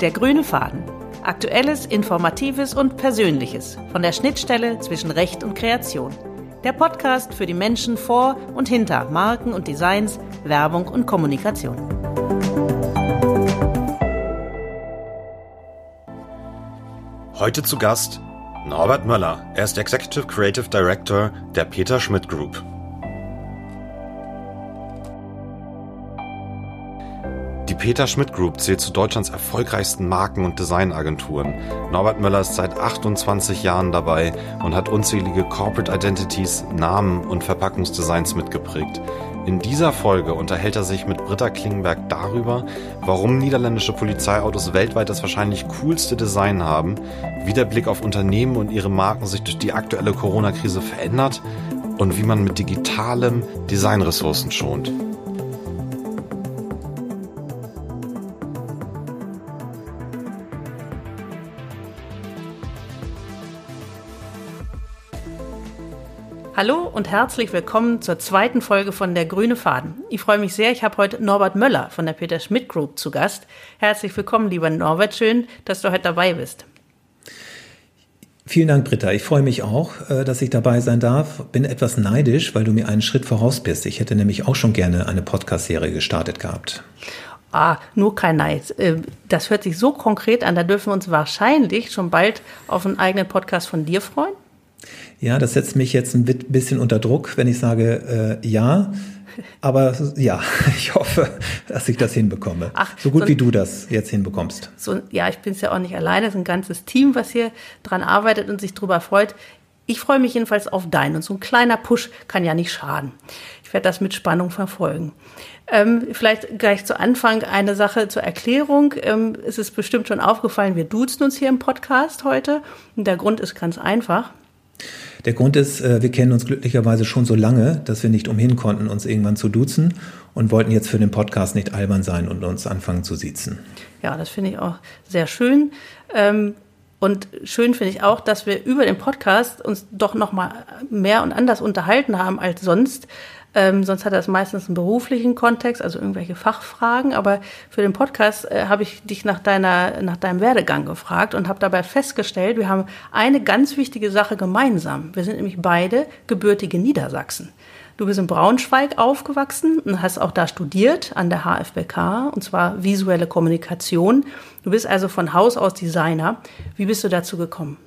Der grüne Faden. Aktuelles, Informatives und Persönliches von der Schnittstelle zwischen Recht und Kreation. Der Podcast für die Menschen vor und hinter Marken und Designs, Werbung und Kommunikation. Heute zu Gast Norbert Möller. Er ist Executive Creative Director der Peter Schmidt Group. Peter Schmidt Group zählt zu Deutschlands erfolgreichsten Marken- und Designagenturen. Norbert Möller ist seit 28 Jahren dabei und hat unzählige Corporate Identities, Namen und Verpackungsdesigns mitgeprägt. In dieser Folge unterhält er sich mit Britta Klingenberg darüber, warum niederländische Polizeiautos weltweit das wahrscheinlich coolste Design haben, wie der Blick auf Unternehmen und ihre Marken sich durch die aktuelle Corona-Krise verändert und wie man mit digitalem Designressourcen schont. Hallo und herzlich willkommen zur zweiten Folge von Der Grüne Faden. Ich freue mich sehr, ich habe heute Norbert Möller von der Peter Schmidt Group zu Gast. Herzlich willkommen, lieber Norbert. Schön, dass du heute dabei bist. Vielen Dank, Britta. Ich freue mich auch, äh, dass ich dabei sein darf. Bin etwas neidisch, weil du mir einen Schritt voraus bist. Ich hätte nämlich auch schon gerne eine Podcast-Serie gestartet gehabt. Ah, nur kein Neid. Äh, das hört sich so konkret an. Da dürfen wir uns wahrscheinlich schon bald auf einen eigenen Podcast von dir freuen. Ja, das setzt mich jetzt ein bisschen unter Druck, wenn ich sage äh, ja. Aber ja, ich hoffe, dass ich das hinbekomme. Ach, so gut so, wie du das jetzt hinbekommst. So, ja, ich bin es ja auch nicht alleine. Es ist ein ganzes Team, was hier dran arbeitet und sich darüber freut. Ich freue mich jedenfalls auf deinen. Und so ein kleiner Push kann ja nicht schaden. Ich werde das mit Spannung verfolgen. Ähm, vielleicht gleich zu Anfang eine Sache zur Erklärung. Ähm, es ist bestimmt schon aufgefallen, wir duzen uns hier im Podcast heute. Und der Grund ist ganz einfach. Der Grund ist, äh, wir kennen uns glücklicherweise schon so lange, dass wir nicht umhin konnten, uns irgendwann zu duzen und wollten jetzt für den Podcast nicht albern sein und uns anfangen zu siezen. Ja, das finde ich auch sehr schön. Ähm, und schön finde ich auch, dass wir über den Podcast uns doch noch mal mehr und anders unterhalten haben als sonst. Ähm, sonst hat das meistens einen beruflichen Kontext, also irgendwelche Fachfragen. Aber für den Podcast äh, habe ich dich nach, deiner, nach deinem Werdegang gefragt und habe dabei festgestellt, wir haben eine ganz wichtige Sache gemeinsam. Wir sind nämlich beide gebürtige Niedersachsen. Du bist in Braunschweig aufgewachsen und hast auch da studiert an der HFBK und zwar visuelle Kommunikation. Du bist also von Haus aus Designer. Wie bist du dazu gekommen?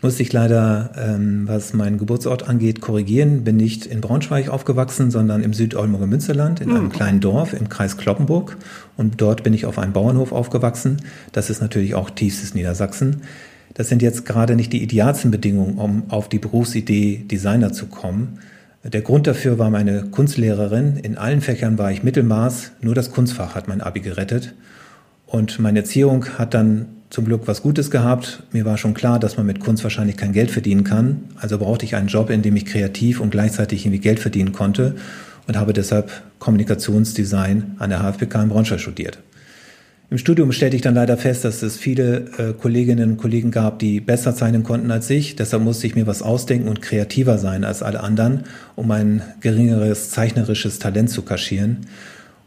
Ich muss dich leider, ähm, was meinen Geburtsort angeht, korrigieren. Bin nicht in Braunschweig aufgewachsen, sondern im Südolmunger Münsterland, in mhm. einem kleinen Dorf im Kreis Kloppenburg. Und dort bin ich auf einem Bauernhof aufgewachsen. Das ist natürlich auch tiefstes Niedersachsen. Das sind jetzt gerade nicht die idealsten Bedingungen, um auf die Berufsidee Designer zu kommen. Der Grund dafür war meine Kunstlehrerin. In allen Fächern war ich Mittelmaß, nur das Kunstfach hat mein Abi gerettet. Und meine Erziehung hat dann zum Glück was Gutes gehabt. Mir war schon klar, dass man mit Kunst wahrscheinlich kein Geld verdienen kann. Also brauchte ich einen Job, in dem ich kreativ und gleichzeitig irgendwie Geld verdienen konnte und habe deshalb Kommunikationsdesign an der HFBK in Braunschweig studiert. Im Studium stellte ich dann leider fest, dass es viele äh, Kolleginnen und Kollegen gab, die besser zeichnen konnten als ich. Deshalb musste ich mir was ausdenken und kreativer sein als alle anderen, um ein geringeres zeichnerisches Talent zu kaschieren.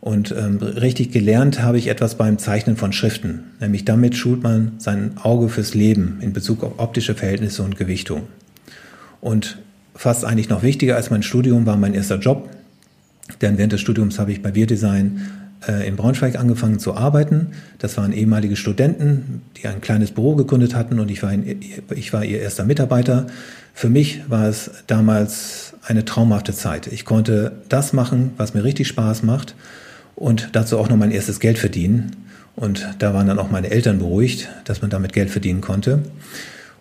Und ähm, richtig gelernt habe ich etwas beim Zeichnen von Schriften. Nämlich damit schult man sein Auge fürs Leben in Bezug auf optische Verhältnisse und Gewichtung. Und fast eigentlich noch wichtiger als mein Studium war mein erster Job. Denn während des Studiums habe ich bei Wirdesign äh, in Braunschweig angefangen zu arbeiten. Das waren ehemalige Studenten, die ein kleines Büro gegründet hatten und ich war, in, ich war ihr erster Mitarbeiter. Für mich war es damals eine traumhafte Zeit. Ich konnte das machen, was mir richtig Spaß macht und dazu auch noch mein erstes Geld verdienen. Und da waren dann auch meine Eltern beruhigt, dass man damit Geld verdienen konnte.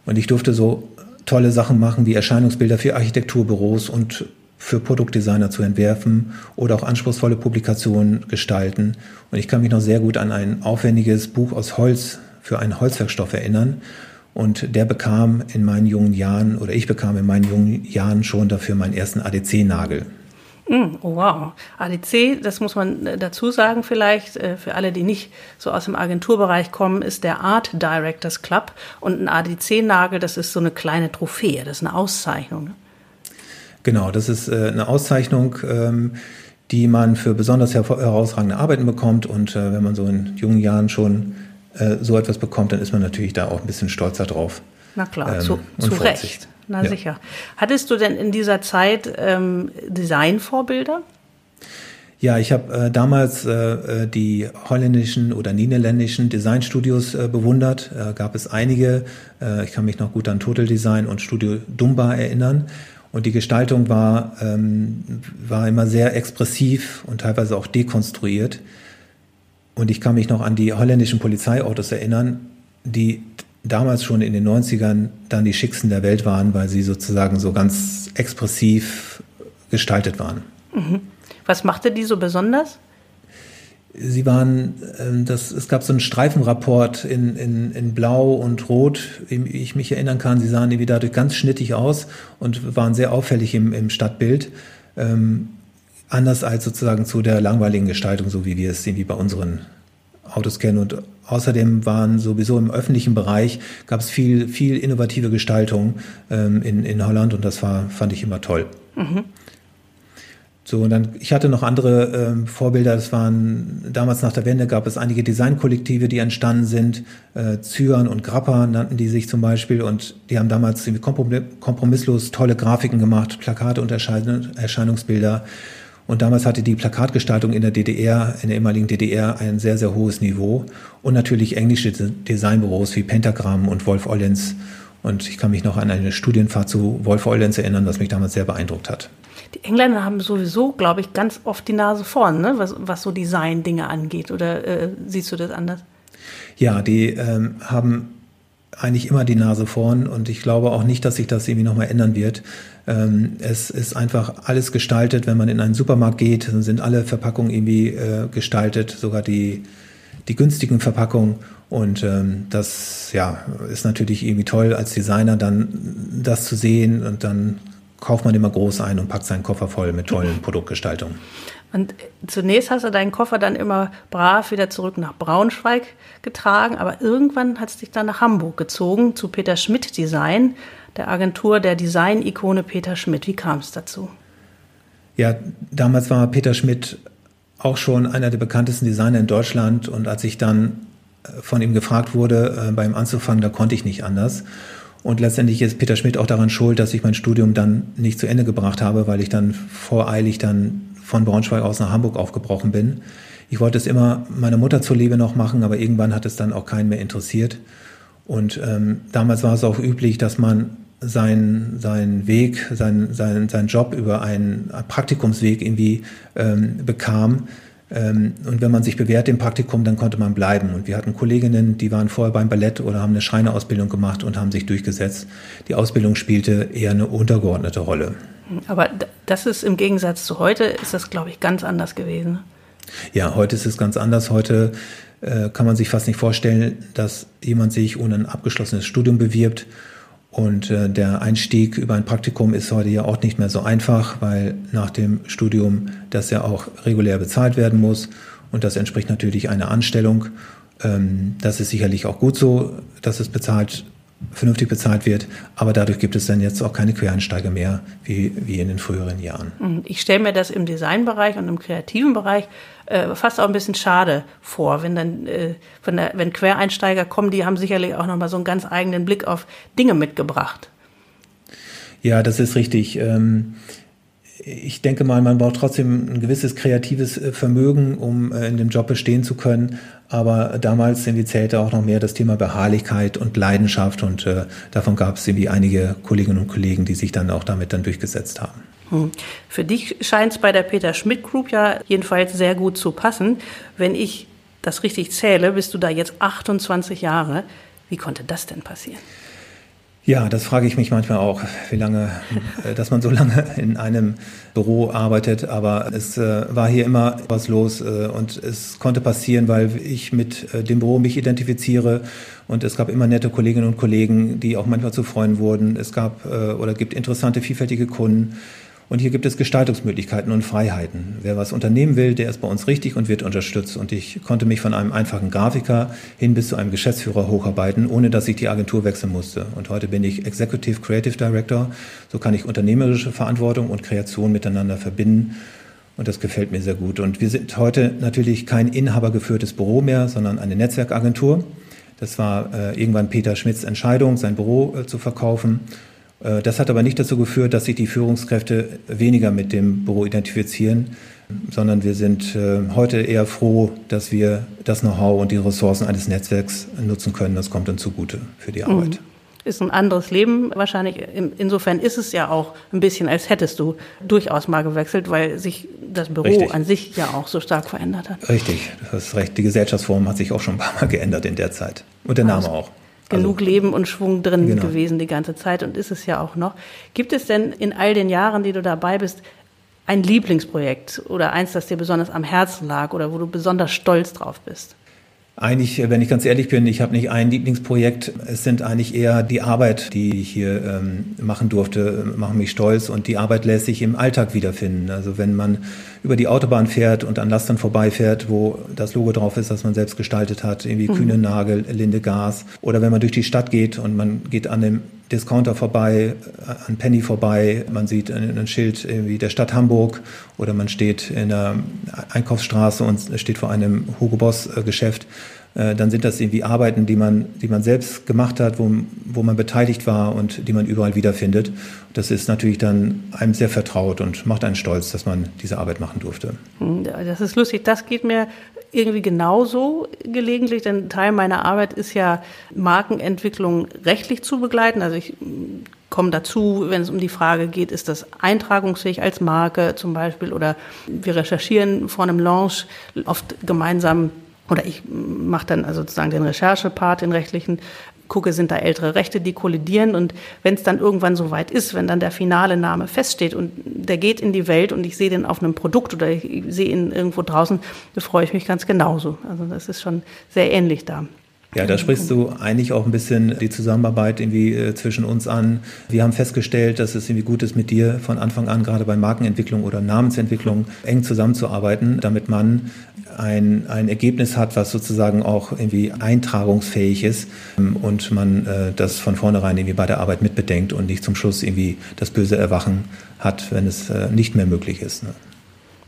Und ich durfte so tolle Sachen machen, wie Erscheinungsbilder für Architekturbüros und für Produktdesigner zu entwerfen oder auch anspruchsvolle Publikationen gestalten. Und ich kann mich noch sehr gut an ein aufwendiges Buch aus Holz für einen Holzwerkstoff erinnern. Und der bekam in meinen jungen Jahren, oder ich bekam in meinen jungen Jahren schon dafür meinen ersten ADC-Nagel. Mm, oh wow. ADC, das muss man äh, dazu sagen vielleicht, äh, für alle, die nicht so aus dem Agenturbereich kommen, ist der Art Directors Club. Und ein ADC-Nagel, das ist so eine kleine Trophäe, das ist eine Auszeichnung. Ne? Genau, das ist äh, eine Auszeichnung, ähm, die man für besonders herausragende Arbeiten bekommt. Und äh, wenn man so in jungen Jahren schon äh, so etwas bekommt, dann ist man natürlich da auch ein bisschen stolzer drauf. Na klar, ähm, zu, zu Recht. Na ja. sicher. Hattest du denn in dieser Zeit ähm, Designvorbilder? Ja, ich habe äh, damals äh, äh, die holländischen oder niederländischen Designstudios äh, bewundert. Äh, gab es einige. Äh, ich kann mich noch gut an Total Design und Studio Dumba erinnern. Und die Gestaltung war, ähm, war immer sehr expressiv und teilweise auch dekonstruiert. Und ich kann mich noch an die holländischen Polizeiautos erinnern, die damals schon in den 90ern dann die schicksten der Welt waren, weil sie sozusagen so ganz expressiv gestaltet waren. Mhm. Was machte die so besonders? Sie waren, ähm, das, es gab so einen Streifenrapport in, in, in Blau und Rot, wie ich mich erinnern kann. Sie sahen irgendwie dadurch ganz schnittig aus und waren sehr auffällig im, im Stadtbild. Ähm, anders als sozusagen zu der langweiligen Gestaltung, so wie wir es irgendwie bei unseren Autos kennen. Und außerdem waren sowieso im öffentlichen Bereich gab es viel, viel innovative Gestaltung ähm, in, in Holland und das war, fand ich immer toll. Mhm. So, und dann, ich hatte noch andere ähm, Vorbilder, das waren, damals nach der Wende gab es einige Designkollektive, die entstanden sind, äh, Zyan und Grappa nannten die sich zum Beispiel und die haben damals kompromisslos tolle Grafiken gemacht, Plakate und Erschein Erscheinungsbilder. Und damals hatte die Plakatgestaltung in der DDR, in der ehemaligen DDR, ein sehr, sehr hohes Niveau. Und natürlich englische Designbüros wie Pentagram und Wolf Ollens. Und ich kann mich noch an eine Studienfahrt zu Wolf Ollens erinnern, was mich damals sehr beeindruckt hat. Die Engländer haben sowieso, glaube ich, ganz oft die Nase vorn, ne? was, was so Design-Dinge angeht. Oder äh, siehst du das anders? Ja, die ähm, haben eigentlich immer die Nase vorn und ich glaube auch nicht, dass sich das irgendwie nochmal ändern wird. Ähm, es ist einfach alles gestaltet. Wenn man in einen Supermarkt geht, dann sind alle Verpackungen irgendwie äh, gestaltet, sogar die, die günstigen Verpackungen. Und ähm, das ja, ist natürlich irgendwie toll als Designer dann das zu sehen und dann kauft man immer groß ein und packt seinen Koffer voll mit tollen Produktgestaltungen. Und zunächst hast du deinen Koffer dann immer brav wieder zurück nach Braunschweig getragen, aber irgendwann hat es dich dann nach Hamburg gezogen zu Peter Schmidt Design, der Agentur der Design-Ikone Peter Schmidt. Wie kam es dazu? Ja, damals war Peter Schmidt auch schon einer der bekanntesten Designer in Deutschland und als ich dann äh, von ihm gefragt wurde, äh, beim anzufangen, da konnte ich nicht anders. Und letztendlich ist Peter Schmidt auch daran schuld, dass ich mein Studium dann nicht zu Ende gebracht habe, weil ich dann voreilig dann von Braunschweig aus nach Hamburg aufgebrochen bin. Ich wollte es immer meiner Mutter zuliebe noch machen, aber irgendwann hat es dann auch keinen mehr interessiert. Und ähm, damals war es auch üblich, dass man seinen sein Weg, seinen sein, sein Job über einen Praktikumsweg irgendwie ähm, bekam. Ähm, und wenn man sich bewährt im Praktikum, dann konnte man bleiben. Und wir hatten Kolleginnen, die waren vorher beim Ballett oder haben eine Schreinerausbildung gemacht und haben sich durchgesetzt. Die Ausbildung spielte eher eine untergeordnete Rolle. Aber das ist im Gegensatz zu heute, ist das, glaube ich, ganz anders gewesen. Ja, heute ist es ganz anders. Heute äh, kann man sich fast nicht vorstellen, dass jemand sich ohne ein abgeschlossenes Studium bewirbt und äh, der Einstieg über ein Praktikum ist heute ja auch nicht mehr so einfach, weil nach dem Studium das ja auch regulär bezahlt werden muss. Und das entspricht natürlich einer Anstellung. Ähm, das ist sicherlich auch gut so, dass es bezahlt vernünftig bezahlt wird. Aber dadurch gibt es dann jetzt auch keine Quereinsteiger mehr, wie, wie in den früheren Jahren. Mhm. Ich stelle mir das im Designbereich und im kreativen Bereich äh, fast auch ein bisschen schade vor, wenn dann, äh, wenn, der, wenn Quereinsteiger kommen, die haben sicherlich auch nochmal so einen ganz eigenen Blick auf Dinge mitgebracht. Ja, das ist richtig. Ähm, ich denke mal, man braucht trotzdem ein gewisses kreatives äh, Vermögen, um äh, in dem Job bestehen zu können. Aber damals irgendwie zählte auch noch mehr das Thema Beharrlichkeit und Leidenschaft und äh, davon gab es irgendwie einige Kolleginnen und Kollegen, die sich dann auch damit dann durchgesetzt haben. Hm. Für dich scheint es bei der Peter Schmidt Group ja jedenfalls sehr gut zu passen. Wenn ich das richtig zähle, bist du da jetzt 28 Jahre. Wie konnte das denn passieren? Ja, das frage ich mich manchmal auch, wie lange, äh, dass man so lange in einem Büro arbeitet. Aber es äh, war hier immer was los äh, und es konnte passieren, weil ich mit äh, dem Büro mich identifiziere und es gab immer nette Kolleginnen und Kollegen, die auch manchmal zu Freunden wurden. Es gab äh, oder gibt interessante, vielfältige Kunden. Und hier gibt es Gestaltungsmöglichkeiten und Freiheiten. Wer was unternehmen will, der ist bei uns richtig und wird unterstützt. Und ich konnte mich von einem einfachen Grafiker hin bis zu einem Geschäftsführer hocharbeiten, ohne dass ich die Agentur wechseln musste. Und heute bin ich Executive Creative Director. So kann ich unternehmerische Verantwortung und Kreation miteinander verbinden. Und das gefällt mir sehr gut. Und wir sind heute natürlich kein inhabergeführtes Büro mehr, sondern eine Netzwerkagentur. Das war äh, irgendwann Peter Schmidts Entscheidung, sein Büro äh, zu verkaufen. Äh, das hat aber nicht dazu geführt, dass sich die Führungskräfte weniger mit dem Büro identifizieren, sondern wir sind äh, heute eher froh, dass wir das Know-how und die Ressourcen eines Netzwerks nutzen können. Das kommt uns zugute für die Arbeit. Mhm ist ein anderes Leben wahrscheinlich. Insofern ist es ja auch ein bisschen, als hättest du durchaus mal gewechselt, weil sich das Büro Richtig. an sich ja auch so stark verändert hat. Richtig, das ist recht. Die Gesellschaftsform hat sich auch schon ein paar Mal geändert in der Zeit. Und der Name also, auch. Genug also, Leben und Schwung drin genau. gewesen die ganze Zeit und ist es ja auch noch. Gibt es denn in all den Jahren, die du dabei bist, ein Lieblingsprojekt oder eins, das dir besonders am Herzen lag oder wo du besonders stolz drauf bist? Eigentlich, wenn ich ganz ehrlich bin, ich habe nicht ein Lieblingsprojekt. Es sind eigentlich eher die Arbeit, die ich hier ähm, machen durfte, machen mich stolz und die Arbeit lässt sich im Alltag wiederfinden. Also wenn man über die Autobahn fährt und an Lastern vorbeifährt, wo das Logo drauf ist, das man selbst gestaltet hat, irgendwie mhm. Kühne Nagel, Linde Gas. Oder wenn man durch die Stadt geht und man geht an dem Discounter vorbei, äh, an Penny vorbei, man sieht ein, ein Schild irgendwie der Stadt Hamburg oder man steht in der Einkaufsstraße und steht vor einem Hugo Boss äh, Geschäft äh, dann sind das irgendwie Arbeiten, die man, die man selbst gemacht hat, wo, wo man beteiligt war und die man überall wiederfindet. Das ist natürlich dann einem sehr vertraut und macht einen stolz, dass man diese Arbeit machen durfte. Hm, das ist lustig. Das geht mir irgendwie genauso gelegentlich, denn Teil meiner Arbeit ist ja Markenentwicklung rechtlich zu begleiten. Also ich hm, komme dazu, wenn es um die Frage geht, ist das eintragungsfähig als Marke zum Beispiel oder wir recherchieren vor einem Launch oft gemeinsam oder ich mache dann also sozusagen den Recherchepart, den rechtlichen, gucke, sind da ältere Rechte, die kollidieren. Und wenn es dann irgendwann so weit ist, wenn dann der finale Name feststeht und der geht in die Welt und ich sehe den auf einem Produkt oder ich sehe ihn irgendwo draußen, da freue ich mich ganz genauso. Also das ist schon sehr ähnlich da. Ja, da sprichst du eigentlich auch ein bisschen die Zusammenarbeit irgendwie äh, zwischen uns an. Wir haben festgestellt, dass es irgendwie gut ist, mit dir von Anfang an gerade bei Markenentwicklung oder Namensentwicklung eng zusammenzuarbeiten, damit man ein, ein Ergebnis hat, was sozusagen auch irgendwie eintragungsfähig ist ähm, und man äh, das von vornherein irgendwie bei der Arbeit mitbedenkt und nicht zum Schluss irgendwie das böse Erwachen hat, wenn es äh, nicht mehr möglich ist. Ne?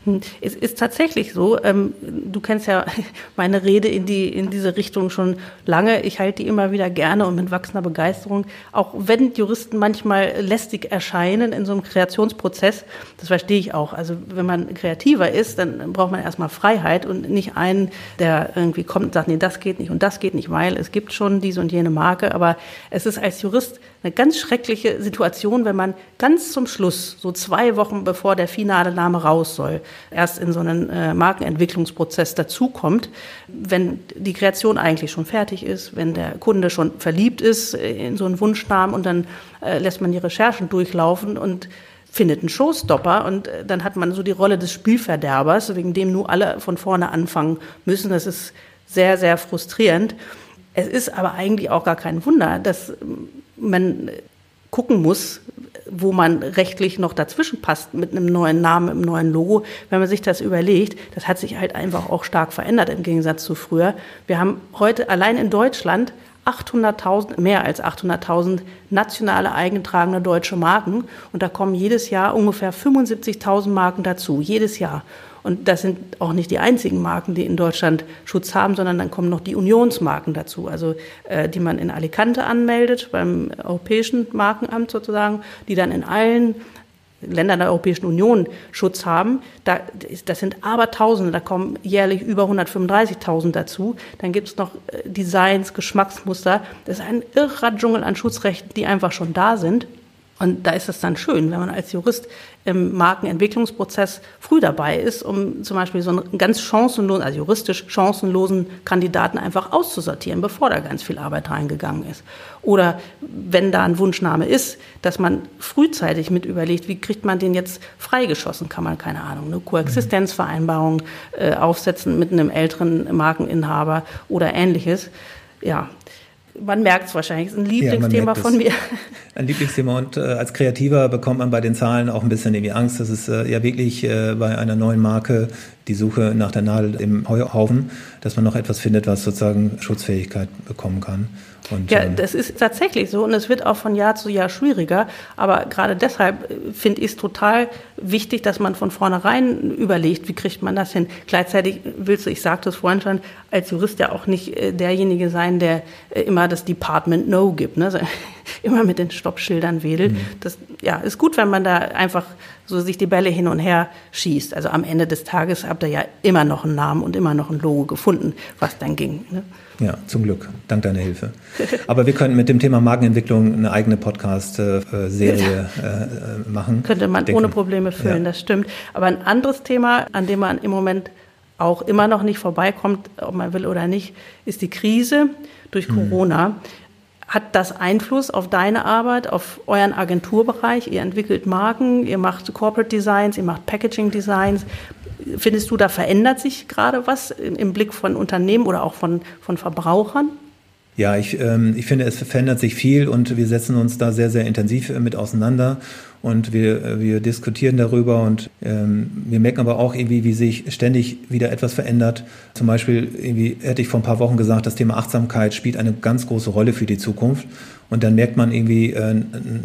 Hm, es ist tatsächlich so. Ähm, du kennst ja meine Rede in die in diese Richtung schon lange. Ich halte die immer wieder gerne und mit wachsender Begeisterung. Auch wenn Juristen manchmal lästig erscheinen in so einem Kreationsprozess, das verstehe ich auch. Also wenn man kreativer ist, dann braucht man erstmal Freiheit und nicht einen, der irgendwie kommt und sagt, nee, das geht nicht und das geht nicht, weil es gibt schon diese und jene Marke. Aber es ist als Jurist eine ganz schreckliche Situation, wenn man ganz zum Schluss, so zwei Wochen bevor der finale Name raus soll, erst in so einen äh, Markenentwicklungsprozess dazukommt, wenn die Kreation eigentlich schon fertig ist, wenn der Kunde schon verliebt ist in so einen Wunschnamen und dann äh, lässt man die Recherchen durchlaufen und findet einen Showstopper und äh, dann hat man so die Rolle des Spielverderbers, wegen dem nur alle von vorne anfangen müssen. Das ist sehr, sehr frustrierend. Es ist aber eigentlich auch gar kein Wunder, dass man gucken muss, wo man rechtlich noch dazwischen passt mit einem neuen Namen, einem neuen Logo. Wenn man sich das überlegt, das hat sich halt einfach auch stark verändert im Gegensatz zu früher. Wir haben heute allein in Deutschland 800.000, mehr als 800.000 nationale eingetragene deutsche Marken. Und da kommen jedes Jahr ungefähr 75.000 Marken dazu. Jedes Jahr. Und das sind auch nicht die einzigen Marken, die in Deutschland Schutz haben, sondern dann kommen noch die Unionsmarken dazu, also äh, die man in Alicante anmeldet, beim Europäischen Markenamt sozusagen, die dann in allen Ländern der Europäischen Union Schutz haben. Da, das sind aber Tausende, da kommen jährlich über 135.000 dazu. Dann gibt es noch äh, Designs, Geschmacksmuster. Das ist ein irrer Dschungel an Schutzrechten, die einfach schon da sind. Und da ist es dann schön, wenn man als Jurist im Markenentwicklungsprozess früh dabei ist, um zum Beispiel so einen ganz chancenlosen, also juristisch chancenlosen Kandidaten einfach auszusortieren, bevor da ganz viel Arbeit reingegangen ist. Oder wenn da ein Wunschname ist, dass man frühzeitig mit überlegt, wie kriegt man den jetzt freigeschossen? Kann man, keine Ahnung, eine Koexistenzvereinbarung äh, aufsetzen mit einem älteren Markeninhaber oder ähnliches. Ja, man merkt es wahrscheinlich, ist ein Lieblingsthema ja, von mir. Ein Lieblingsthema und äh, als Kreativer bekommt man bei den Zahlen auch ein bisschen irgendwie Angst. Das ist äh, ja wirklich äh, bei einer neuen Marke die Suche nach der Nadel im Heuhaufen, dass man noch etwas findet, was sozusagen Schutzfähigkeit bekommen kann. Und, ja, ähm, das ist tatsächlich so und es wird auch von Jahr zu Jahr schwieriger. Aber gerade deshalb äh, finde ich es total wichtig, dass man von vornherein überlegt, wie kriegt man das hin. Gleichzeitig willst du, ich sagte es vorhin schon, als Jurist ja auch nicht äh, derjenige sein, der äh, immer das Department No gibt, ne? immer mit den Stoppschildern wedelt. Mhm. Das ja, ist gut, wenn man da einfach so sich die Bälle hin und her schießt. Also am Ende des Tages habt ihr ja immer noch einen Namen und immer noch ein Logo gefunden, was dann ging. Ne? Ja, zum Glück, dank deiner Hilfe. Aber wir könnten mit dem Thema Markenentwicklung eine eigene Podcast-Serie äh, machen. Könnte man Denken. ohne Probleme füllen, ja. das stimmt. Aber ein anderes Thema, an dem man im Moment auch immer noch nicht vorbeikommt, ob man will oder nicht, ist die Krise durch mhm. Corona. Hat das Einfluss auf deine Arbeit, auf euren Agenturbereich? Ihr entwickelt Marken, ihr macht Corporate Designs, ihr macht Packaging Designs. Findest du, da verändert sich gerade was im Blick von Unternehmen oder auch von, von Verbrauchern? Ja, ich, ähm, ich finde, es verändert sich viel und wir setzen uns da sehr, sehr intensiv mit auseinander und wir, äh, wir diskutieren darüber und ähm, wir merken aber auch irgendwie, wie sich ständig wieder etwas verändert. Zum Beispiel irgendwie hätte ich vor ein paar Wochen gesagt, das Thema Achtsamkeit spielt eine ganz große Rolle für die Zukunft. Und dann merkt man irgendwie äh,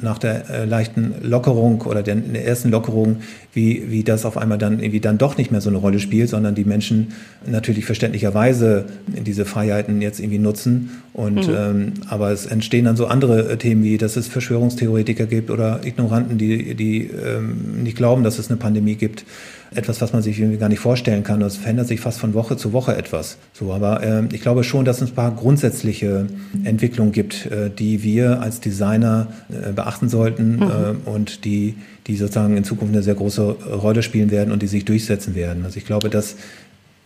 nach der äh, leichten Lockerung oder der, der, ersten Lockerung, wie, wie das auf einmal dann irgendwie dann doch nicht mehr so eine Rolle spielt, sondern die Menschen natürlich verständlicherweise diese Freiheiten jetzt irgendwie nutzen. Und mhm. ähm, aber es entstehen dann so andere äh, Themen wie, dass es Verschwörungstheoretiker gibt oder Ignoranten, die, die ähm, nicht glauben, dass es eine Pandemie gibt etwas, was man sich irgendwie gar nicht vorstellen kann. Es verändert sich fast von Woche zu Woche etwas. So, aber äh, ich glaube schon, dass es ein paar grundsätzliche Entwicklungen gibt, äh, die wir als Designer äh, beachten sollten mhm. Äh, und die, die sozusagen in Zukunft eine sehr große Rolle spielen werden und die sich durchsetzen werden. Also ich glaube, dass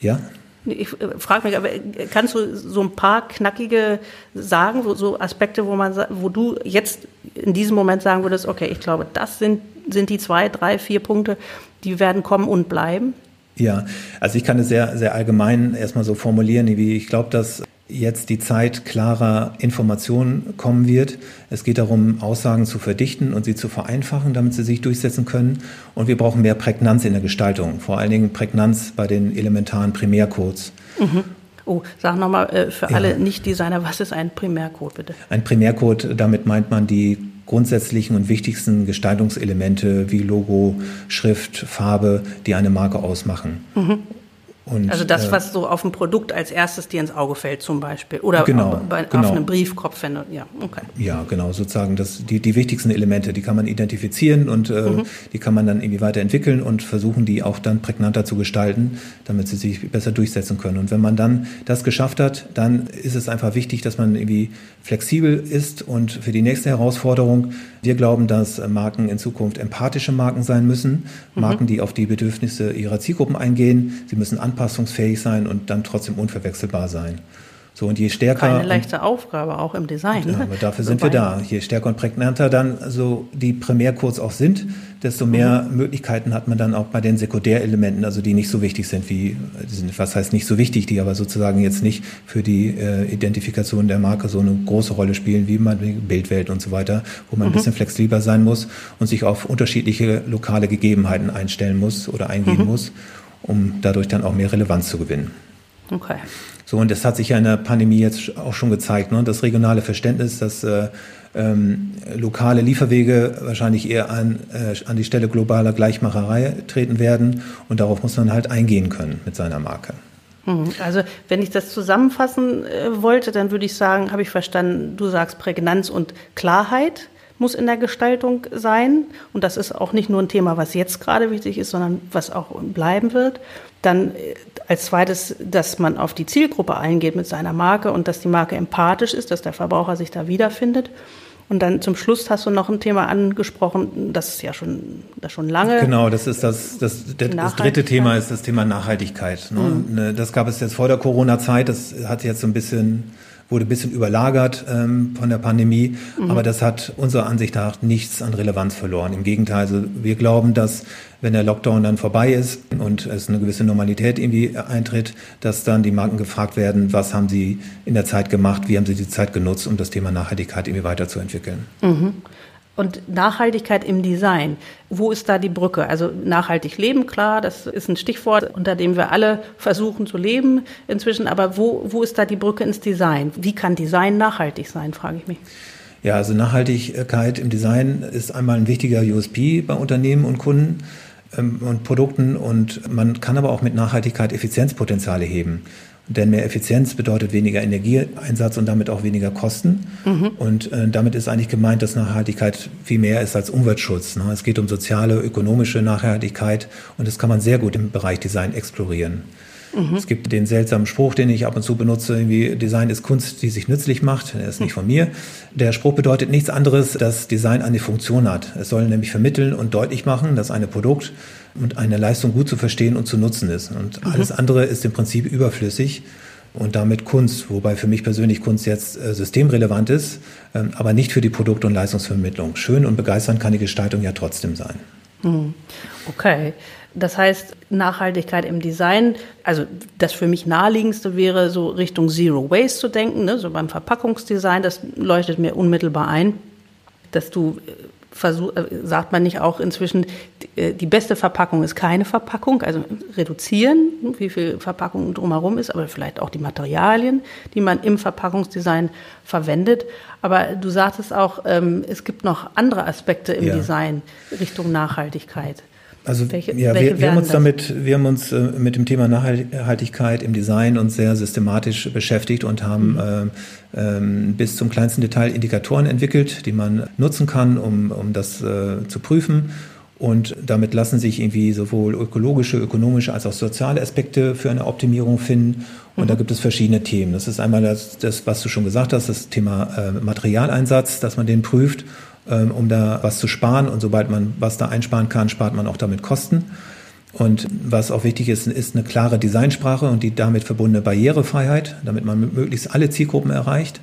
ja. Ich äh, frage mich, aber äh, kannst du so ein paar knackige sagen, so Aspekte, wo man, wo du jetzt in diesem Moment sagen würdest, okay, ich glaube, das sind, sind die zwei, drei, vier Punkte, die werden kommen und bleiben? Ja, also ich kann es sehr, sehr allgemein erstmal so formulieren, wie ich glaube, dass jetzt die Zeit klarer Informationen kommen wird. Es geht darum, Aussagen zu verdichten und sie zu vereinfachen, damit sie sich durchsetzen können. Und wir brauchen mehr Prägnanz in der Gestaltung, vor allen Dingen Prägnanz bei den elementaren Primärcodes. Mhm. Oh, sag nochmal äh, für ja. alle Nicht-Designer, was ist ein Primärcode bitte? Ein Primärcode, damit meint man die grundsätzlichen und wichtigsten Gestaltungselemente wie Logo, Schrift, Farbe, die eine Marke ausmachen. Mhm. Und, also das, äh, was so auf dem Produkt als erstes dir ins Auge fällt zum Beispiel. Oder genau, bei, genau. auf einem Briefkopf, wenn du, ja, okay. Ja, genau, sozusagen das, die, die wichtigsten Elemente, die kann man identifizieren und äh, mhm. die kann man dann irgendwie weiterentwickeln und versuchen, die auch dann prägnanter zu gestalten, damit sie sich besser durchsetzen können. Und wenn man dann das geschafft hat, dann ist es einfach wichtig, dass man irgendwie flexibel ist und für die nächste Herausforderung, wir glauben, dass Marken in Zukunft empathische Marken sein müssen, mhm. Marken, die auf die Bedürfnisse ihrer Zielgruppen eingehen. Sie müssen anpassungsfähig sein und dann trotzdem unverwechselbar sein. So, und je stärker. Eine leichte Aufgabe auch im Design. Ja, aber dafür sind wir da. Je stärker und prägnanter dann so die Primärcodes auch sind, desto mehr mhm. Möglichkeiten hat man dann auch bei den Sekundärelementen, also die nicht so wichtig sind wie, was heißt nicht so wichtig, die aber sozusagen jetzt nicht für die äh, Identifikation der Marke so eine große Rolle spielen, wie man Bildwelt und so weiter, wo man mhm. ein bisschen flexibler sein muss und sich auf unterschiedliche lokale Gegebenheiten einstellen muss oder eingehen mhm. muss, um dadurch dann auch mehr Relevanz zu gewinnen. Okay. So, und das hat sich ja in der Pandemie jetzt auch schon gezeigt, ne? das regionale Verständnis, dass äh, ähm, lokale Lieferwege wahrscheinlich eher an, äh, an die Stelle globaler Gleichmacherei treten werden. Und darauf muss man halt eingehen können mit seiner Marke. Mhm. Also wenn ich das zusammenfassen äh, wollte, dann würde ich sagen, habe ich verstanden, du sagst Prägnanz und Klarheit muss in der Gestaltung sein. Und das ist auch nicht nur ein Thema, was jetzt gerade wichtig ist, sondern was auch bleiben wird. Dann äh, als zweites, dass man auf die Zielgruppe eingeht mit seiner Marke und dass die Marke empathisch ist, dass der Verbraucher sich da wiederfindet. Und dann zum Schluss hast du noch ein Thema angesprochen, das ist ja schon, das schon lange. Genau, das ist das, das, das, das dritte Thema ist das Thema Nachhaltigkeit. Ne? Mhm. Ne, das gab es jetzt vor der Corona-Zeit, das hat jetzt so ein bisschen wurde ein bisschen überlagert ähm, von der Pandemie, mhm. aber das hat unserer Ansicht nach nichts an Relevanz verloren. Im Gegenteil, also wir glauben, dass wenn der Lockdown dann vorbei ist und es eine gewisse Normalität irgendwie eintritt, dass dann die Marken gefragt werden, was haben sie in der Zeit gemacht, wie haben sie die Zeit genutzt, um das Thema Nachhaltigkeit irgendwie weiterzuentwickeln. Mhm. Und Nachhaltigkeit im Design, wo ist da die Brücke? Also nachhaltig leben, klar, das ist ein Stichwort, unter dem wir alle versuchen zu leben inzwischen. Aber wo, wo ist da die Brücke ins Design? Wie kann Design nachhaltig sein, frage ich mich. Ja, also Nachhaltigkeit im Design ist einmal ein wichtiger USP bei Unternehmen und Kunden ähm, und Produkten und man kann aber auch mit Nachhaltigkeit Effizienzpotenziale heben. Denn mehr Effizienz bedeutet weniger Energieeinsatz und damit auch weniger Kosten. Mhm. Und äh, damit ist eigentlich gemeint, dass Nachhaltigkeit viel mehr ist als Umweltschutz. Ne? Es geht um soziale, ökonomische Nachhaltigkeit und das kann man sehr gut im Bereich Design explorieren. Mhm. Es gibt den seltsamen Spruch, den ich ab und zu benutze, irgendwie Design ist Kunst, die sich nützlich macht. Der ist nicht von mir. Der Spruch bedeutet nichts anderes, dass Design eine Funktion hat. Es soll nämlich vermitteln und deutlich machen, dass eine Produkt und eine Leistung gut zu verstehen und zu nutzen ist. Und mhm. alles andere ist im Prinzip überflüssig und damit Kunst, wobei für mich persönlich Kunst jetzt äh, systemrelevant ist, ähm, aber nicht für die Produkt- und Leistungsvermittlung. Schön und begeisternd kann die Gestaltung ja trotzdem sein. Mhm. Okay. Das heißt, Nachhaltigkeit im Design, also das für mich naheliegendste wäre, so Richtung Zero Waste zu denken, ne? so beim Verpackungsdesign, das leuchtet mir unmittelbar ein, dass du äh, versuch, äh, sagt man nicht auch inzwischen, äh, die beste Verpackung ist keine Verpackung, also reduzieren, wie viel Verpackung drumherum ist, aber vielleicht auch die Materialien, die man im Verpackungsdesign verwendet. Aber du sagtest auch, ähm, es gibt noch andere Aspekte im ja. Design Richtung Nachhaltigkeit. Also welche, ja, welche wir, wir haben uns das? damit, wir haben uns äh, mit dem Thema Nachhaltigkeit im Design uns sehr systematisch beschäftigt und haben mhm. äh, äh, bis zum kleinsten Detail Indikatoren entwickelt, die man nutzen kann, um, um das äh, zu prüfen. Und damit lassen sich irgendwie sowohl ökologische, ökonomische als auch soziale Aspekte für eine Optimierung finden. Und mhm. da gibt es verschiedene Themen. Das ist einmal das, das, was du schon gesagt hast, das Thema äh, Materialeinsatz, dass man den prüft ähm, um da was zu sparen. Und sobald man was da einsparen kann, spart man auch damit Kosten. Und was auch wichtig ist, ist eine klare Designsprache und die damit verbundene Barrierefreiheit, damit man möglichst alle Zielgruppen erreicht.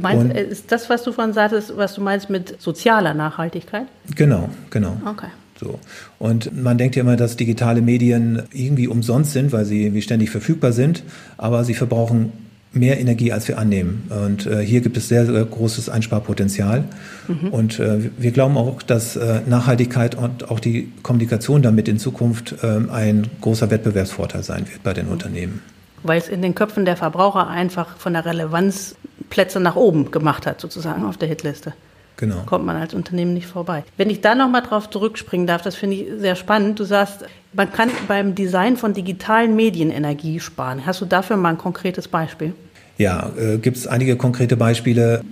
Meinst, ist das, was du vorhin sagtest, was du meinst mit sozialer Nachhaltigkeit? Genau, genau. Okay. So. Und man denkt ja immer, dass digitale Medien irgendwie umsonst sind, weil sie irgendwie ständig verfügbar sind, aber sie verbrauchen mehr Energie, als wir annehmen. Und äh, hier gibt es sehr, sehr großes Einsparpotenzial. Mhm. Und äh, wir glauben auch, dass äh, Nachhaltigkeit und auch die Kommunikation damit in Zukunft ähm, ein großer Wettbewerbsvorteil sein wird bei den Unternehmen. Weil es in den Köpfen der Verbraucher einfach von der Relevanz Plätze nach oben gemacht hat, sozusagen auf der Hitliste. Genau. Kommt man als Unternehmen nicht vorbei. Wenn ich da nochmal drauf zurückspringen darf, das finde ich sehr spannend. Du sagst, man kann beim Design von digitalen Medien Energie sparen. Hast du dafür mal ein konkretes Beispiel? Ja, äh, gibt es einige konkrete Beispiele.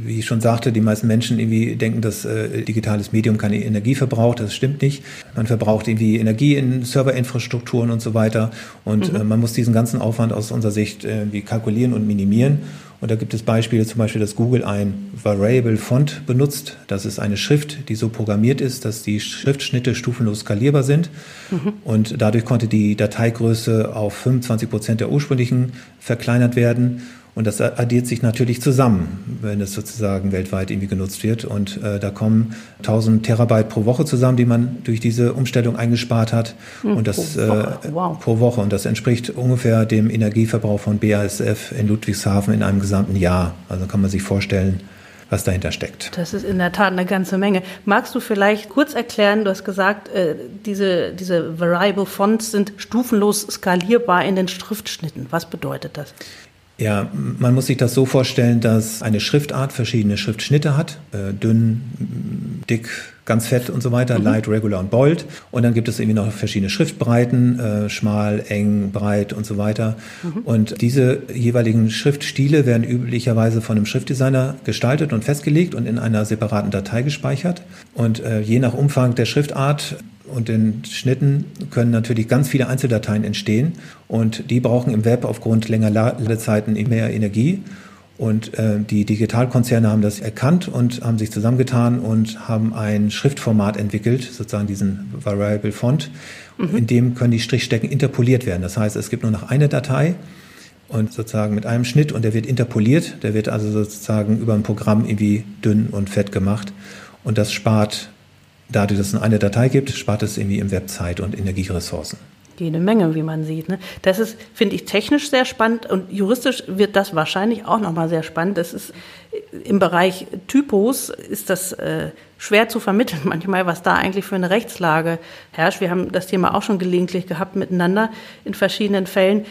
Wie ich schon sagte, die meisten Menschen irgendwie denken, dass äh, digitales Medium keine Energie verbraucht. Das stimmt nicht. Man verbraucht irgendwie Energie in Serverinfrastrukturen und so weiter. Und mhm. äh, man muss diesen ganzen Aufwand aus unserer Sicht äh, kalkulieren und minimieren. Und da gibt es Beispiele, zum Beispiel, dass Google ein Variable Font benutzt. Das ist eine Schrift, die so programmiert ist, dass die Schriftschnitte stufenlos skalierbar sind. Mhm. Und dadurch konnte die Dateigröße auf 25 Prozent der ursprünglichen verkleinert werden. Und das addiert sich natürlich zusammen, wenn es sozusagen weltweit irgendwie genutzt wird. Und äh, da kommen 1000 Terabyte pro Woche zusammen, die man durch diese Umstellung eingespart hat. Hm, und das pro Woche. Äh, wow. pro Woche. Und das entspricht ungefähr dem Energieverbrauch von BASF in Ludwigshafen in einem gesamten Jahr. Also kann man sich vorstellen, was dahinter steckt. Das ist in der Tat eine ganze Menge. Magst du vielleicht kurz erklären, du hast gesagt, äh, diese, diese Variable Fonts sind stufenlos skalierbar in den Schriftschnitten. Was bedeutet das? Ja, man muss sich das so vorstellen, dass eine Schriftart verschiedene Schriftschnitte hat. Äh, dünn, dick, ganz fett und so weiter, mhm. light, regular und bold. Und dann gibt es irgendwie noch verschiedene Schriftbreiten, äh, schmal, eng, breit und so weiter. Mhm. Und diese jeweiligen Schriftstile werden üblicherweise von einem Schriftdesigner gestaltet und festgelegt und in einer separaten Datei gespeichert. Und äh, je nach Umfang der Schriftart und den Schnitten können natürlich ganz viele Einzeldateien entstehen und die brauchen im Web aufgrund länger Ladezeiten mehr Energie. Und äh, die Digitalkonzerne haben das erkannt und haben sich zusammengetan und haben ein Schriftformat entwickelt, sozusagen diesen Variable Font. Mhm. In dem können die Strichstecken interpoliert werden. Das heißt, es gibt nur noch eine Datei und sozusagen mit einem Schnitt und der wird interpoliert. Der wird also sozusagen über ein Programm irgendwie dünn und fett gemacht. Und das spart, dadurch, dass es eine Datei gibt, spart es irgendwie im Web Zeit und Energieressourcen jede Menge, wie man sieht. Ne? Das ist, finde ich, technisch sehr spannend und juristisch wird das wahrscheinlich auch nochmal sehr spannend. Das ist im Bereich Typos ist das äh, schwer zu vermitteln manchmal, was da eigentlich für eine Rechtslage herrscht. Wir haben das Thema auch schon gelegentlich gehabt miteinander in verschiedenen Fällen.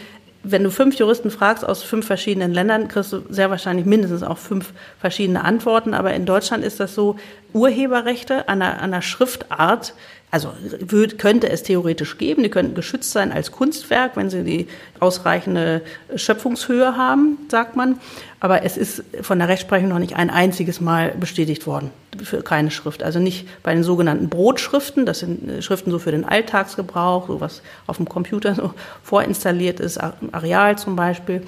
Wenn du fünf Juristen fragst aus fünf verschiedenen Ländern, kriegst du sehr wahrscheinlich mindestens auch fünf verschiedene Antworten. Aber in Deutschland ist das so, Urheberrechte einer, einer Schriftart also würd, könnte es theoretisch geben, die könnten geschützt sein als Kunstwerk, wenn sie die ausreichende Schöpfungshöhe haben, sagt man. Aber es ist von der Rechtsprechung noch nicht ein einziges Mal bestätigt worden für keine Schrift. Also nicht bei den sogenannten Brotschriften, das sind Schriften so für den Alltagsgebrauch, so was auf dem Computer so vorinstalliert ist, Areal zum Beispiel.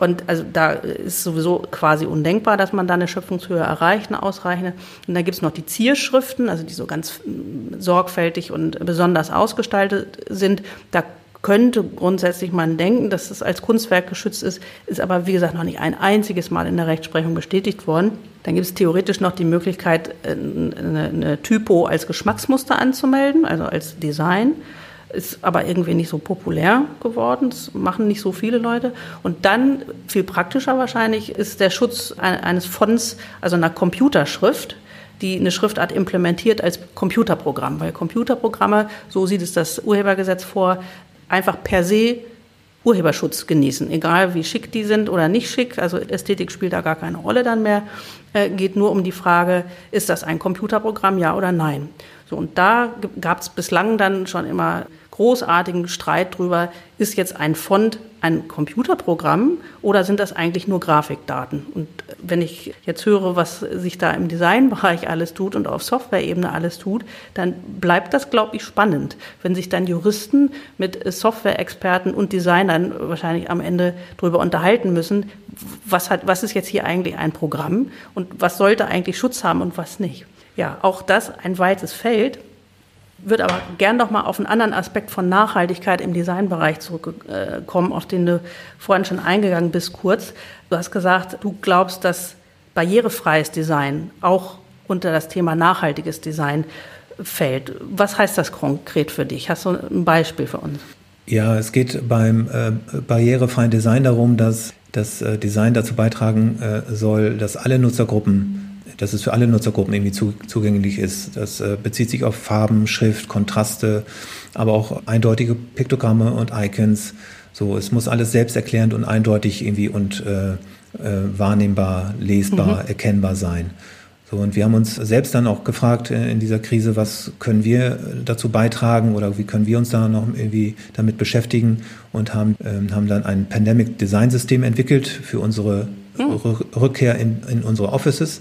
Und also da ist sowieso quasi undenkbar, dass man da eine Schöpfungshöhe erreicht, eine ausreichende. Und dann gibt es noch die Zierschriften, also die so ganz mm, sorgfältig und besonders ausgestaltet sind. Da könnte grundsätzlich man denken, dass es als Kunstwerk geschützt ist, ist aber wie gesagt noch nicht ein einziges Mal in der Rechtsprechung bestätigt worden. Dann gibt es theoretisch noch die Möglichkeit, eine, eine Typo als Geschmacksmuster anzumelden, also als Design ist aber irgendwie nicht so populär geworden. Das machen nicht so viele Leute. Und dann, viel praktischer wahrscheinlich, ist der Schutz eines Fonts, also einer Computerschrift, die eine Schriftart implementiert als Computerprogramm. Weil Computerprogramme, so sieht es das Urhebergesetz vor, einfach per se Urheberschutz genießen, egal wie schick die sind oder nicht schick. Also Ästhetik spielt da gar keine Rolle dann mehr. Äh, geht nur um die Frage, ist das ein Computerprogramm, ja oder nein? So, und da gab es bislang dann schon immer großartigen Streit drüber, ist jetzt ein Font ein Computerprogramm oder sind das eigentlich nur Grafikdaten? Und wenn ich jetzt höre, was sich da im Designbereich alles tut und auf Software-Ebene alles tut, dann bleibt das, glaube ich, spannend, wenn sich dann Juristen mit Software-Experten und Designern wahrscheinlich am Ende darüber unterhalten müssen, was, hat, was ist jetzt hier eigentlich ein Programm und was sollte eigentlich Schutz haben und was nicht. Ja, auch das ein weites Feld würde aber gern noch mal auf einen anderen Aspekt von Nachhaltigkeit im Designbereich zurückkommen, auf den du vorhin schon eingegangen bist, kurz. Du hast gesagt, du glaubst, dass barrierefreies Design auch unter das Thema nachhaltiges Design fällt. Was heißt das konkret für dich? Hast du ein Beispiel für uns? Ja, es geht beim äh, barrierefreien Design darum, dass das äh, Design dazu beitragen äh, soll, dass alle Nutzergruppen dass es für alle Nutzergruppen irgendwie zu, zugänglich ist. Das äh, bezieht sich auf Farben, Schrift, Kontraste, aber auch eindeutige Piktogramme und Icons. So, es muss alles selbsterklärend und eindeutig irgendwie und äh, äh, wahrnehmbar, lesbar, mhm. erkennbar sein. So, und wir haben uns selbst dann auch gefragt äh, in dieser Krise, was können wir dazu beitragen oder wie können wir uns da noch irgendwie damit beschäftigen und haben, ähm, haben dann ein Pandemic Design System entwickelt für unsere mhm. Rückkehr in, in unsere Offices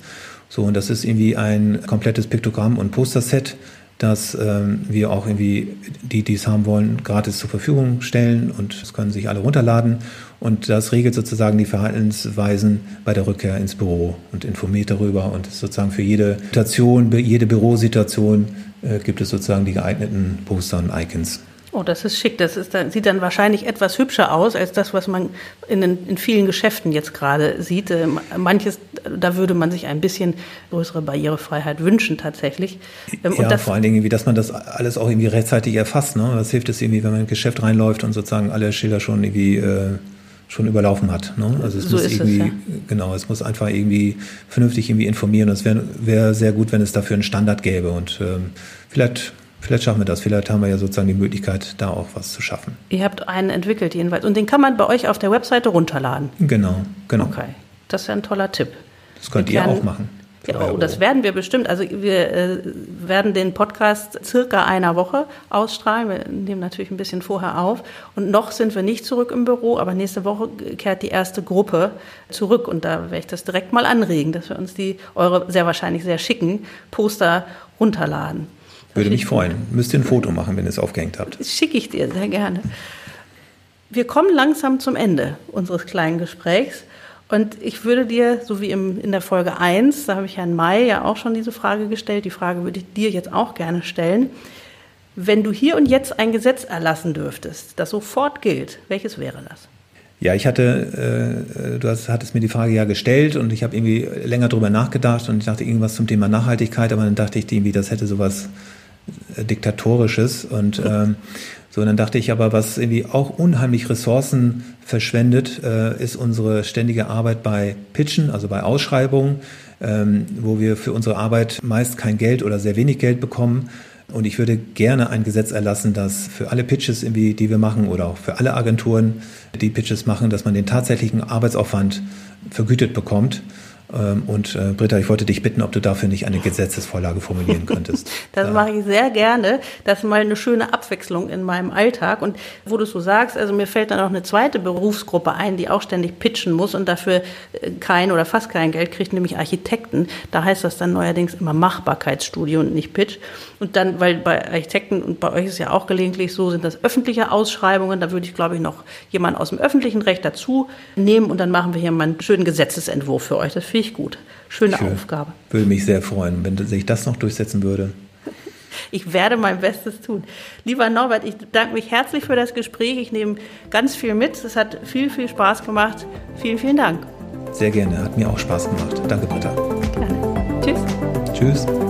so, und das ist irgendwie ein komplettes Piktogramm und Posterset, das ähm, wir auch irgendwie, die, die es haben wollen, gratis zur Verfügung stellen und das können sich alle runterladen. Und das regelt sozusagen die Verhaltensweisen bei der Rückkehr ins Büro und informiert darüber. Und sozusagen für jede Situation, jede Bürosituation äh, gibt es sozusagen die geeigneten Poster und Icons. Oh, das ist schick. Das ist dann, sieht dann wahrscheinlich etwas hübscher aus als das, was man in, den, in vielen Geschäften jetzt gerade sieht. Äh, manches, da würde man sich ein bisschen größere Barrierefreiheit wünschen tatsächlich. Ähm, ja, das, vor allen Dingen, irgendwie, dass man das alles auch irgendwie rechtzeitig erfasst. Ne? Was hilft es irgendwie, wenn man in ein Geschäft reinläuft und sozusagen alle Schilder schon irgendwie äh, schon überlaufen hat. Ne? Also es so muss irgendwie, es, ja. genau, es muss einfach irgendwie vernünftig irgendwie informieren. Es wäre wär sehr gut, wenn es dafür einen Standard gäbe und ähm, vielleicht Vielleicht schaffen wir das. Vielleicht haben wir ja sozusagen die Möglichkeit, da auch was zu schaffen. Ihr habt einen entwickelt jedenfalls. Und den kann man bei euch auf der Webseite runterladen. Genau, genau. Okay. Das ist ja ein toller Tipp. Das könnt ihr auch machen. Ja, oh, das werden wir bestimmt. Also wir äh, werden den Podcast circa einer Woche ausstrahlen. Wir nehmen natürlich ein bisschen vorher auf. Und noch sind wir nicht zurück im Büro, aber nächste Woche kehrt die erste Gruppe zurück. Und da werde ich das direkt mal anregen, dass wir uns die, eure sehr wahrscheinlich sehr schicken Poster runterladen. Würde mich freuen. Müsst ihr ein Foto machen, wenn ihr es aufgehängt habt. Das schicke ich dir sehr gerne. Wir kommen langsam zum Ende unseres kleinen Gesprächs. Und ich würde dir, so wie im, in der Folge 1, da habe ich Herrn May ja auch schon diese Frage gestellt, die Frage würde ich dir jetzt auch gerne stellen. Wenn du hier und jetzt ein Gesetz erlassen dürftest, das sofort gilt, welches wäre das? Ja, ich hatte, äh, du hast, hattest mir die Frage ja gestellt und ich habe irgendwie länger drüber nachgedacht und ich dachte irgendwas zum Thema Nachhaltigkeit, aber dann dachte ich irgendwie, das hätte sowas Diktatorisches und ähm, so, und dann dachte ich aber, was irgendwie auch unheimlich Ressourcen verschwendet, äh, ist unsere ständige Arbeit bei Pitchen, also bei Ausschreibungen, ähm, wo wir für unsere Arbeit meist kein Geld oder sehr wenig Geld bekommen und ich würde gerne ein Gesetz erlassen, dass für alle Pitches, die wir machen oder auch für alle Agenturen, die Pitches machen, dass man den tatsächlichen Arbeitsaufwand vergütet bekommt. Ähm, und äh, Britta, ich wollte dich bitten, ob du dafür nicht eine Gesetzesvorlage formulieren könntest. das mache ich sehr gerne. Das ist mal eine schöne Abwechslung in meinem Alltag. Und wo du so sagst, also mir fällt dann auch eine zweite Berufsgruppe ein, die auch ständig pitchen muss und dafür äh, kein oder fast kein Geld kriegt, nämlich Architekten. Da heißt das dann neuerdings immer Machbarkeitsstudie und nicht Pitch. Und dann, weil bei Architekten und bei euch ist ja auch gelegentlich so, sind das öffentliche Ausschreibungen. Da würde ich, glaube ich, noch jemanden aus dem öffentlichen Recht dazu nehmen und dann machen wir hier mal einen schönen Gesetzesentwurf für euch. Das finde ich gut. Schöne Schön. Aufgabe. Würde mich sehr freuen, wenn sich das noch durchsetzen würde. Ich werde mein Bestes tun. Lieber Norbert, ich danke mich herzlich für das Gespräch. Ich nehme ganz viel mit. Es hat viel, viel Spaß gemacht. Vielen, vielen Dank. Sehr gerne. Hat mir auch Spaß gemacht. Danke, Britta. Gerne. Tschüss. Tschüss.